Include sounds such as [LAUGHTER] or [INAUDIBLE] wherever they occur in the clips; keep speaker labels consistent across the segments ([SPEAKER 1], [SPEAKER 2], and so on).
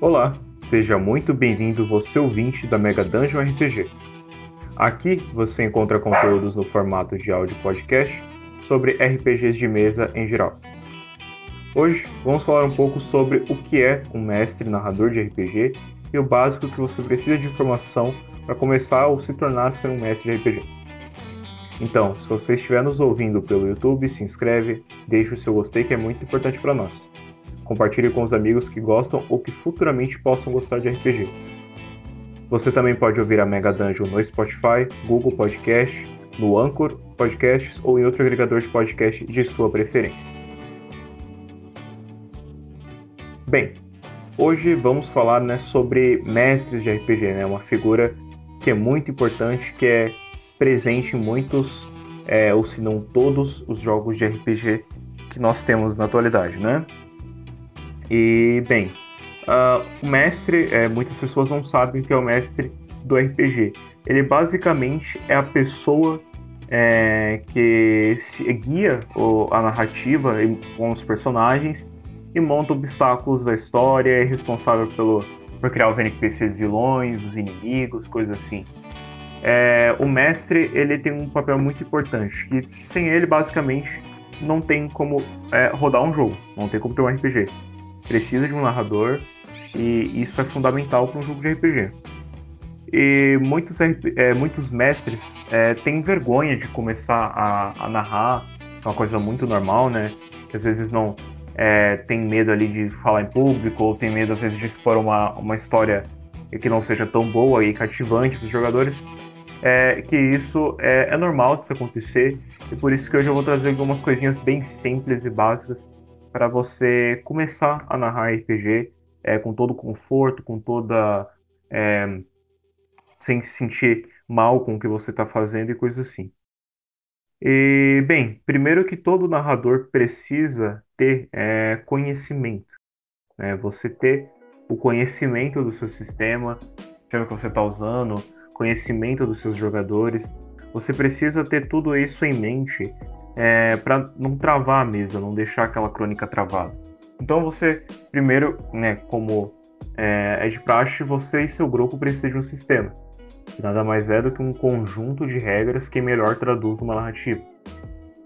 [SPEAKER 1] Olá, seja muito bem-vindo você ouvinte da Mega Dungeon RPG. Aqui você encontra conteúdos no formato de áudio podcast sobre RPGs de mesa em geral. Hoje vamos falar um pouco sobre o que é um mestre narrador de RPG e o básico que você precisa de informação para começar ou se tornar ser um mestre de RPG. Então, se você estiver nos ouvindo pelo YouTube, se inscreve, deixe o seu gostei que é muito importante para nós. Compartilhe com os amigos que gostam ou que futuramente possam gostar de RPG. Você também pode ouvir a Mega Dungeon no Spotify, Google Podcast, no Anchor Podcasts ou em outro agregador de podcast de sua preferência. Bem, hoje vamos falar né, sobre mestres de RPG, né, uma figura que é muito importante, que é presente em muitos, é, ou se não todos, os jogos de RPG que nós temos na atualidade, né? E, bem, uh, o mestre, é, muitas pessoas não sabem que é o mestre do RPG. Ele basicamente é a pessoa é, que guia o, a narrativa com os personagens e monta obstáculos da história, é responsável pelo, por criar os NPCs vilões, os inimigos, coisas assim. É, o mestre ele tem um papel muito importante e sem ele basicamente não tem como é, rodar um jogo, não tem como ter um RPG precisa de um narrador e isso é fundamental para um jogo de RPG. E muitos, é, muitos mestres é, têm vergonha de começar a, a, narrar, é uma coisa muito normal, né? Que às vezes não é, tem medo ali de falar em público, ou tem medo às vezes de expor uma, uma história que não seja tão boa e cativante para os jogadores. É, que isso é, é normal de acontecer, e por isso que hoje eu vou trazer algumas coisinhas bem simples e básicas para você começar a narrar RPG é, com todo conforto, com toda. É, sem se sentir mal com o que você está fazendo e coisas assim. E, bem, primeiro que todo narrador precisa ter é, conhecimento. Né? Você ter o conhecimento do seu sistema, sistema que você está usando, conhecimento dos seus jogadores. Você precisa ter tudo isso em mente é, para não travar a mesa, não deixar aquela crônica travada. Então você, primeiro, né, como é, é de praxe, você e seu grupo precisam de um sistema. Nada mais é do que um conjunto de regras que melhor traduz uma narrativa.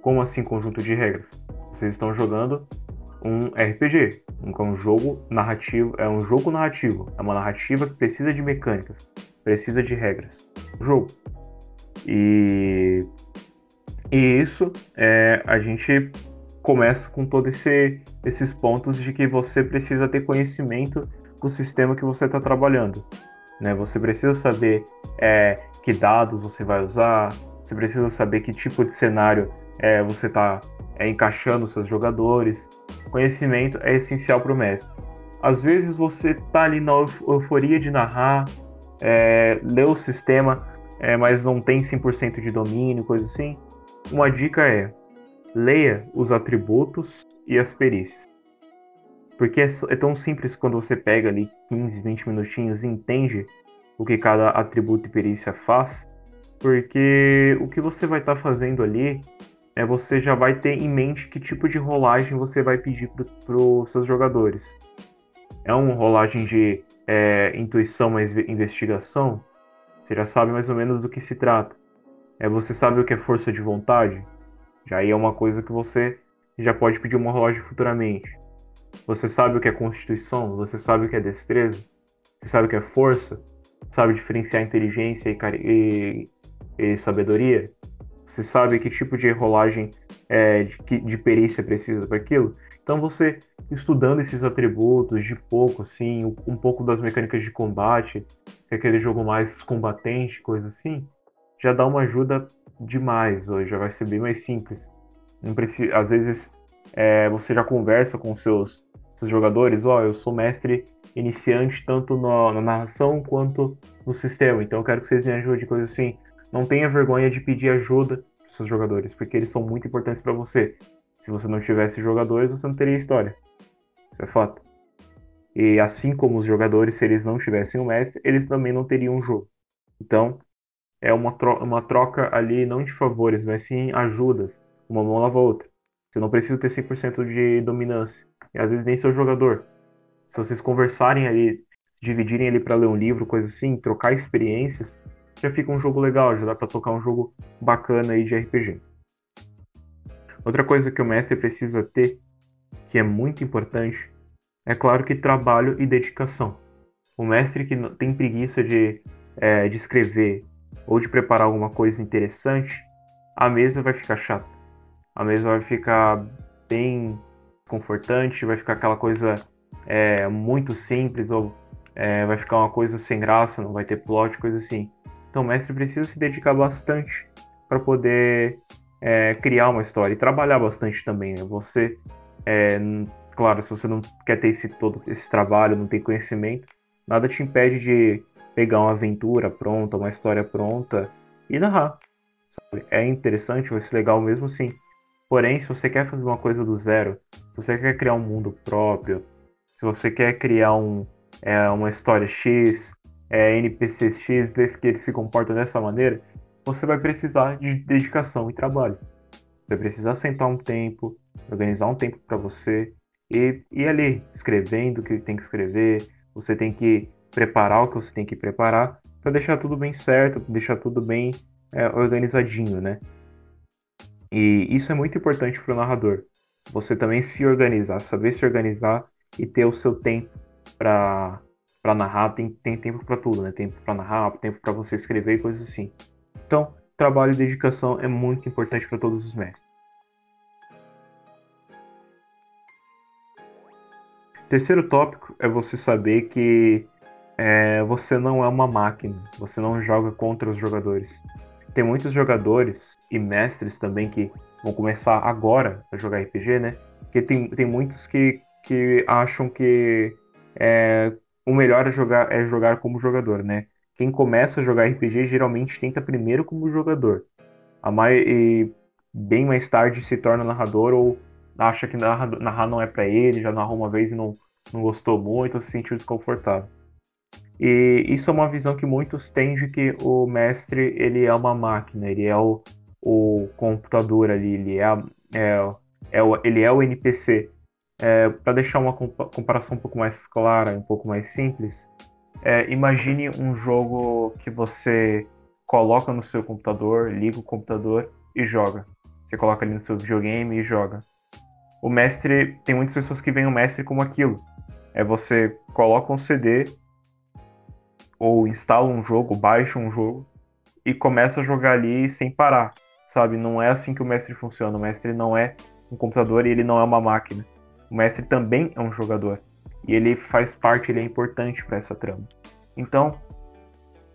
[SPEAKER 1] Como assim conjunto de regras? Vocês estão jogando um RPG, um, um jogo narrativo, é um jogo narrativo, é uma narrativa que precisa de mecânicas, precisa de regras. Jogo. E e isso é, a gente começa com todos esse, esses pontos de que você precisa ter conhecimento do sistema que você está trabalhando. Né? Você precisa saber é, que dados você vai usar, você precisa saber que tipo de cenário é, você está é, encaixando seus jogadores. Conhecimento é essencial para o mestre. Às vezes você está ali na euforia de narrar, é, ler o sistema, é, mas não tem 100% de domínio, coisa assim. Uma dica é: leia os atributos e as perícias. Porque é, é tão simples quando você pega ali 15, 20 minutinhos e entende o que cada atributo e perícia faz, porque o que você vai estar tá fazendo ali é você já vai ter em mente que tipo de rolagem você vai pedir para os seus jogadores. É uma rolagem de é, intuição mais investigação? Você já sabe mais ou menos do que se trata. É você sabe o que é força de vontade? Já aí é uma coisa que você já pode pedir uma rolagem futuramente. Você sabe o que é constituição? Você sabe o que é destreza? Você sabe o que é força? Sabe diferenciar inteligência e, e, e sabedoria? Você sabe que tipo de rolagem é, de, de perícia precisa para aquilo? Então você estudando esses atributos de pouco, assim, um, pouco das mecânicas de combate, é aquele jogo mais combatente, coisa assim, já dá uma ajuda demais hoje, já vai ser bem mais simples. Não precisa, às vezes é, você já conversa com seus, seus jogadores, ó, oh, eu sou mestre iniciante tanto no, na narração quanto no sistema, então eu quero que vocês me ajudem, coisa assim. Não tenha vergonha de pedir ajuda dos seus jogadores, porque eles são muito importantes para você. Se você não tivesse jogadores, você não teria história. Isso é fato. E assim como os jogadores, se eles não tivessem o mestre, eles também não teriam um jogo. Então, é uma, tro uma troca ali não de favores, mas sim ajudas. Uma mão lava a outra. Você não precisa ter 100% de dominância. E às vezes nem seu jogador. Se vocês conversarem ali dividirem ele para ler um livro, coisa assim, trocar experiências, já fica um jogo legal, já dá para tocar um jogo bacana aí de RPG. Outra coisa que o mestre precisa ter, que é muito importante, é claro que trabalho e dedicação. O mestre que tem preguiça de, é, de escrever ou de preparar alguma coisa interessante, a mesa vai ficar chata. A mesa vai ficar bem confortante, vai ficar aquela coisa é, muito simples ou é, vai ficar uma coisa sem graça, não vai ter plot, coisa assim. Então o mestre precisa se dedicar bastante para poder é, criar uma história e trabalhar bastante também. Né? Você, é, claro, se você não quer ter esse todo esse trabalho, não tem conhecimento, nada te impede de pegar uma aventura pronta, uma história pronta e narrar. Sabe? É interessante, vai ser legal mesmo sim. Porém, se você quer fazer uma coisa do zero, se você quer criar um mundo próprio, se você quer criar um, é, uma história X, é, NPCs X, desse que eles se comportam dessa maneira, você vai precisar de dedicação e trabalho. Você vai precisar sentar um tempo, organizar um tempo para você e ir ali escrevendo o que tem que escrever. Você tem que preparar o que você tem que preparar para deixar tudo bem certo, deixar tudo bem é, organizadinho, né? E isso é muito importante para o narrador. Você também se organizar, saber se organizar e ter o seu tempo para para narrar, tem, tem tempo para tudo, né? Tempo para narrar, tempo para você escrever e coisas assim. Então, trabalho e dedicação é muito importante para todos os mestres. Terceiro tópico é você saber que é, você não é uma máquina, você não joga contra os jogadores. Tem muitos jogadores e mestres também que vão começar agora a jogar RPG, né? Porque tem, tem muitos que, que acham que é, o melhor é jogar, é jogar como jogador, né? Quem começa a jogar RPG geralmente tenta primeiro como jogador. A mai... e bem mais tarde se torna narrador ou acha que narrar, narrar não é para ele, já narrou uma vez e não, não gostou muito, se sentiu desconfortável. E isso é uma visão que muitos têm de que o mestre ele é uma máquina, ele é o, o computador ali, ele é, é, é o, ele é o NPC. É, Para deixar uma comparação um pouco mais clara, um pouco mais simples, é, imagine um jogo que você coloca no seu computador, liga o computador e joga. Você coloca ali no seu videogame e joga. O mestre, tem muitas pessoas que veem o mestre como aquilo. É você coloca um CD ou instala um jogo, baixa um jogo e começa a jogar ali sem parar, sabe? Não é assim que o mestre funciona. O mestre não é um computador e ele não é uma máquina. O mestre também é um jogador. E ele faz parte, ele é importante para essa trama. Então,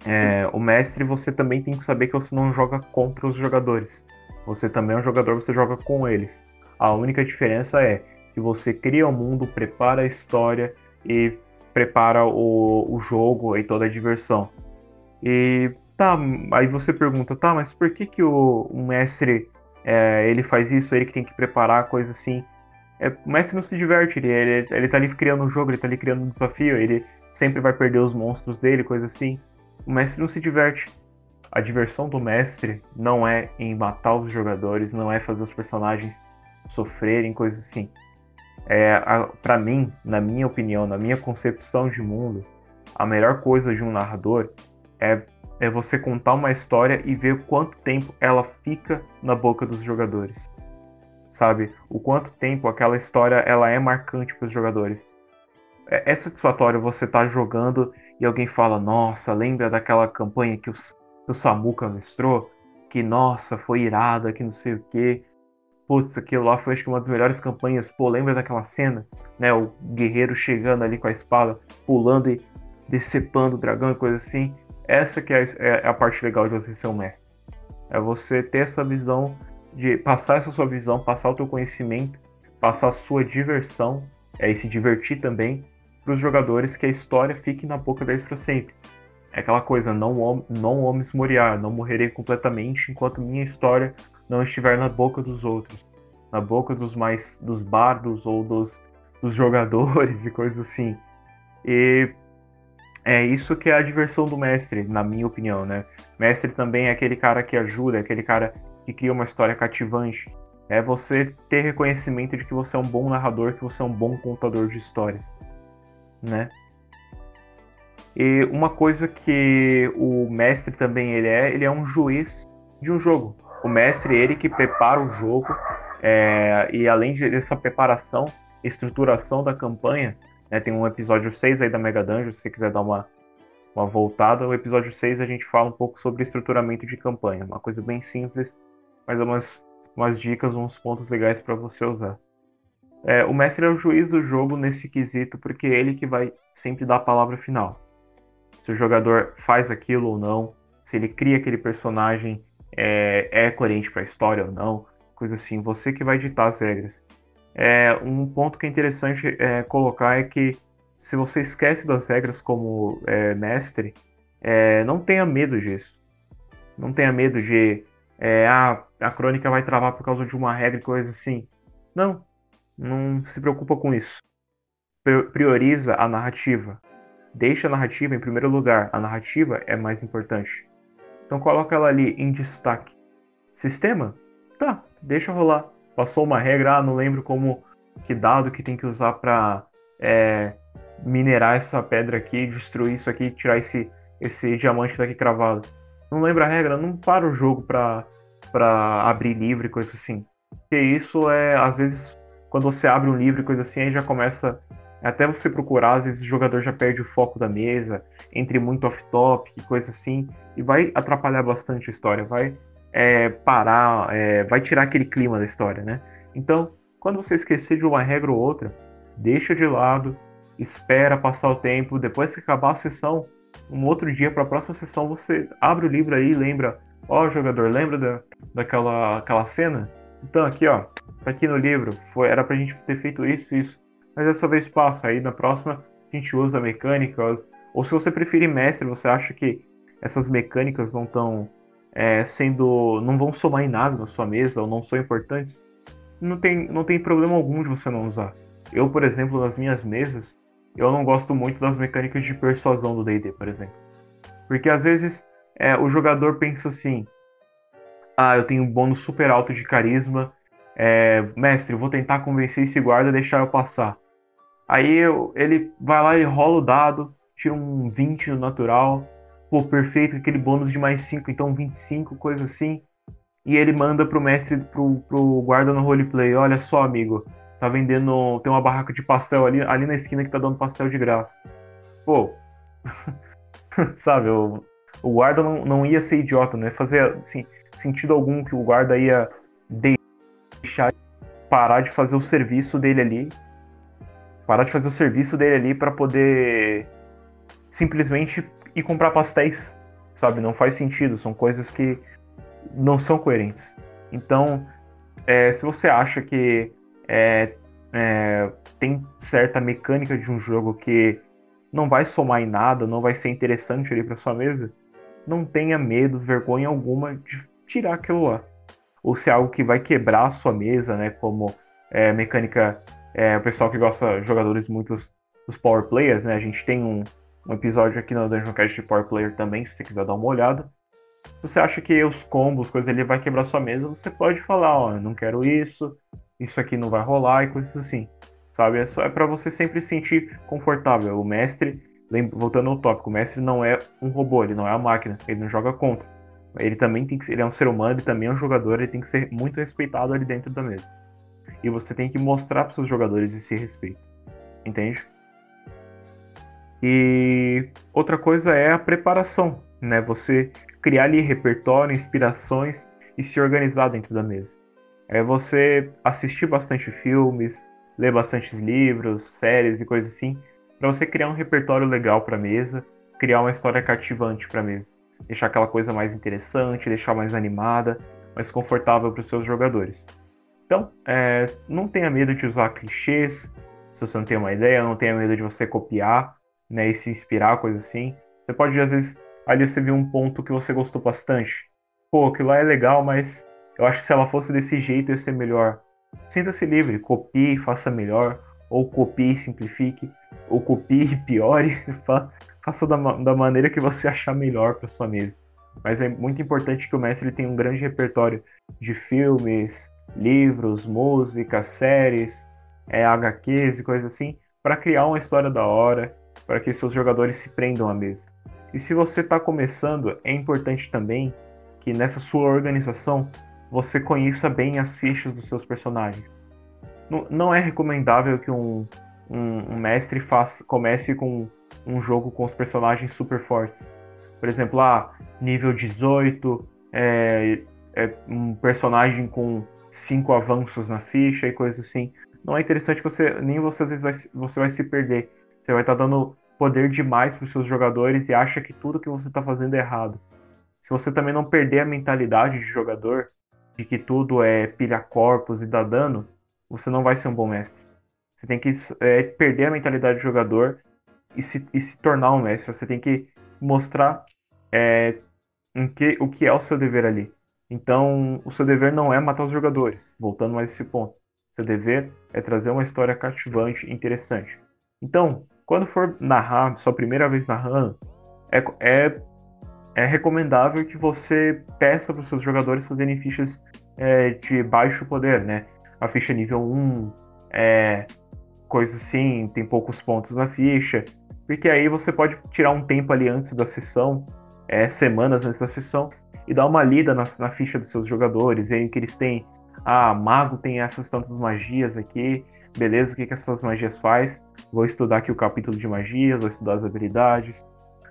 [SPEAKER 1] é, o mestre você também tem que saber que você não joga contra os jogadores. Você também é um jogador, você joga com eles. A única diferença é que você cria o mundo, prepara a história e prepara o, o jogo e toda a diversão. E tá, aí você pergunta, tá, mas por que que o, o mestre é, ele faz isso, ele que tem que preparar coisa assim? É, o mestre não se diverte, ele, ele, ele tá ali criando um jogo, ele tá ali criando um desafio, ele sempre vai perder os monstros dele, coisa assim. O mestre não se diverte. A diversão do mestre não é em matar os jogadores, não é fazer os personagens sofrerem, coisa assim. É, para mim, na minha opinião, na minha concepção de mundo, a melhor coisa de um narrador é, é você contar uma história e ver quanto tempo ela fica na boca dos jogadores sabe? O quanto tempo aquela história ela é marcante para os jogadores. É, é satisfatório você estar tá jogando e alguém fala: Nossa, lembra daquela campanha que, os, que o mestrou? Que nossa, foi irada, que não sei o que. Putz, aquilo lá foi acho que uma das melhores campanhas. Pô, lembra daquela cena? Né, o guerreiro chegando ali com a espada, pulando e decepando o dragão e coisa assim. Essa que é, é a parte legal de você ser um mestre. É você ter essa visão de passar essa sua visão, passar o teu conhecimento, passar a sua diversão, é, e se divertir também para os jogadores que a história fique na boca deles para sempre. É aquela coisa, não, não homens moriar, não morrerei completamente enquanto minha história não estiver na boca dos outros, na boca dos mais dos bardos ou dos, dos jogadores [LAUGHS] e coisas assim. E é isso que é a diversão do mestre, na minha opinião, né? Mestre também é aquele cara que ajuda, é aquele cara que cria uma história cativante. É você ter reconhecimento de que você é um bom narrador, que você é um bom contador de histórias, né? E uma coisa que o mestre também ele é, ele é um juiz de um jogo. O mestre ele que prepara o jogo é, e além dessa preparação, estruturação da campanha, né, tem um episódio 6 aí da Mega Dungeon, se você quiser dar uma, uma voltada. O episódio 6 a gente fala um pouco sobre estruturamento de campanha, uma coisa bem simples, mas umas, umas dicas, uns pontos legais para você usar. É, o mestre é o juiz do jogo nesse quesito, porque é ele que vai sempre dar a palavra final. Se o jogador faz aquilo ou não, se ele cria aquele personagem é, é coerente para a história ou não, coisa assim. Você que vai ditar as regras. É, um ponto que é interessante é, colocar é que se você esquece das regras como é, mestre, é, não tenha medo disso. Não tenha medo de é, ah, a crônica vai travar por causa de uma regra e coisa assim. Não, não se preocupa com isso. Prioriza a narrativa. Deixa a narrativa em primeiro lugar. A narrativa é mais importante. Então coloca ela ali em destaque. Sistema? Tá, deixa rolar. Passou uma regra, ah, não lembro como que dado que tem que usar para é, minerar essa pedra aqui, destruir isso aqui, tirar esse, esse diamante daqui cravado. Não lembra a regra? Não para o jogo pra, pra abrir livro e coisa assim. Porque isso é, às vezes, quando você abre um livro e coisa assim, aí já começa. Até você procurar, às vezes o jogador já perde o foco da mesa, entre muito off-top e coisa assim, e vai atrapalhar bastante a história, vai é, parar, é, vai tirar aquele clima da história, né? Então, quando você esquecer de uma regra ou outra, deixa de lado, espera passar o tempo, depois que acabar a sessão, um outro dia para a próxima sessão você abre o livro aí e lembra, ó oh, jogador, lembra da, daquela aquela cena? Então aqui ó, tá aqui no livro, foi era pra gente ter feito isso isso, mas dessa vez passa, aí na próxima a gente usa mecânicas, ou se você preferir mestre, você acha que essas mecânicas não estão é, sendo. não vão somar em nada na sua mesa ou não são importantes, não tem, não tem problema algum de você não usar. Eu, por exemplo, nas minhas mesas, eu não gosto muito das mecânicas de persuasão do DD, por exemplo. Porque às vezes é, o jogador pensa assim: ah, eu tenho um bônus super alto de carisma, é, mestre, vou tentar convencer esse guarda a deixar eu passar. Aí eu, ele vai lá e rola o dado, tira um 20 no natural, pô, perfeito, aquele bônus de mais 5, então 25, coisa assim. E ele manda pro mestre, pro, pro guarda no roleplay, olha só, amigo, tá vendendo, tem uma barraca de pastel ali, ali na esquina que tá dando pastel de graça. Pô, [LAUGHS] sabe, o, o guarda não, não ia ser idiota, né? Fazer, assim, sentido algum que o guarda ia deixar parar de fazer o serviço dele ali, parar de fazer o serviço dele ali para poder simplesmente e comprar pastéis, sabe? Não faz sentido, são coisas que não são coerentes. Então, é, se você acha que é, é, tem certa mecânica de um jogo que não vai somar em nada, não vai ser interessante ali para sua mesa, não tenha medo, vergonha alguma de tirar aquilo lá. Ou se é algo que vai quebrar a sua mesa, né? Como é, mecânica, é, o pessoal que gosta, jogadores muitos os power players, né? A gente tem um, um episódio aqui no Dungeon Cast de Power Player também, se você quiser dar uma olhada. Se você acha que os combos, coisas ali vai quebrar sua mesa, você pode falar, ó, não quero isso, isso aqui não vai rolar e coisas assim. Sabe? É, só, é para você sempre se sentir confortável. O mestre, voltando ao tópico, o mestre não é um robô, ele não é a máquina, ele não joga contra. Ele também tem que ele é um ser humano, ele também é um jogador, ele tem que ser muito respeitado ali dentro da mesa. E você tem que mostrar para seus jogadores esse respeito. Entende? E outra coisa é a preparação, né? Você criar ali repertório, inspirações e se organizar dentro da mesa. É você assistir bastante filmes, ler bastante livros, séries e coisas assim, para você criar um repertório legal para mesa, criar uma história cativante para mesa, deixar aquela coisa mais interessante, deixar mais animada, mais confortável para os seus jogadores. Então, é, não tenha medo de usar clichês, se você não tem uma ideia, não tenha medo de você copiar, né, e se inspirar, coisa assim. Você pode, às vezes, ali você viu um ponto que você gostou bastante. Pô, aquilo lá é legal, mas eu acho que se ela fosse desse jeito ia ser melhor. Sinta-se livre, copie, faça melhor, ou copie e simplifique, ou copie e piore, [LAUGHS] faça da, da maneira que você achar melhor para sua mesa. Mas é muito importante que o mestre tenha um grande repertório de filmes, livros, músicas, séries, é, HQs e coisas assim, para criar uma história da hora para que seus jogadores se prendam à mesa. E se você está começando, é importante também que nessa sua organização você conheça bem as fichas dos seus personagens. Não é recomendável que um, um, um mestre faça, comece com um jogo com os personagens super fortes. Por exemplo, ah, nível 18, é, é um personagem com cinco avanços na ficha e coisas assim. Não é interessante você, nem você às vezes vai, você vai se perder. Você vai estar tá dando poder demais para os seus jogadores e acha que tudo que você está fazendo é errado. Se você também não perder a mentalidade de jogador, de que tudo é pilha corpos e dá dano, você não vai ser um bom mestre. Você tem que é, perder a mentalidade de jogador e se, e se tornar um mestre. Você tem que mostrar é, que, o que é o seu dever ali. Então, o seu dever não é matar os jogadores, voltando mais esse ponto. Seu dever é trazer uma história cativante e interessante. Então, quando for narrar, sua primeira vez narrando, é, é, é recomendável que você peça para os seus jogadores fazerem fichas é, de baixo poder, né? A ficha nível 1, é, coisa assim, tem poucos pontos na ficha, porque aí você pode tirar um tempo ali antes da sessão, é, semanas antes da sessão, e dar uma lida na, na ficha dos seus jogadores, e aí que eles têm, ah, mago tem essas tantas magias aqui, beleza, o que, que essas magias faz? Vou estudar aqui o capítulo de magias, vou estudar as habilidades.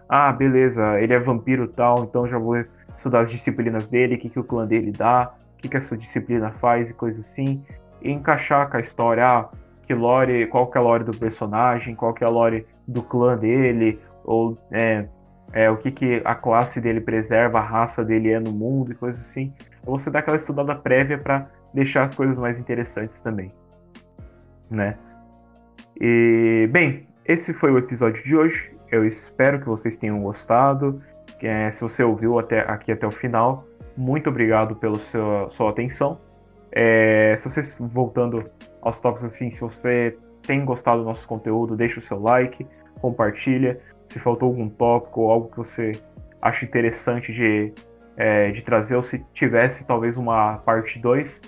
[SPEAKER 1] Ah, beleza, ele é vampiro tal, então já vou estudar as disciplinas dele, o que, que o clã dele dá, o que, que essa disciplina faz e coisa assim. E encaixar com a história, ah, que lore, qual que é a lore do personagem, qual que é a lore do clã dele, ou é, é, o que, que a classe dele preserva, a raça dele é no mundo e coisas assim. Você dá aquela estudada prévia para deixar as coisas mais interessantes também, né? E bem, esse foi o episódio de hoje. Eu espero que vocês tenham gostado. É, se você ouviu até aqui até o final, muito obrigado pela sua, sua atenção. É, se vocês voltando aos tópicos assim, se você tem gostado do nosso conteúdo, deixa o seu like, compartilha. Se faltou algum tópico ou algo que você acha interessante de, é, de trazer, ou se tivesse talvez uma parte 2,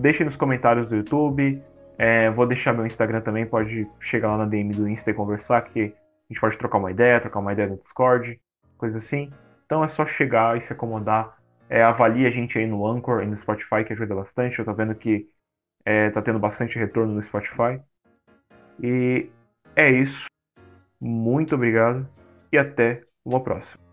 [SPEAKER 1] deixe nos comentários do YouTube. É, vou deixar meu Instagram também, pode chegar lá na DM do Insta e conversar, que a gente pode trocar uma ideia, trocar uma ideia no Discord, coisa assim. Então é só chegar e se acomodar é, avalie a gente aí no Anchor e no Spotify, que ajuda bastante. Eu tô vendo que é, tá tendo bastante retorno no Spotify. E é isso. Muito obrigado e até uma próxima.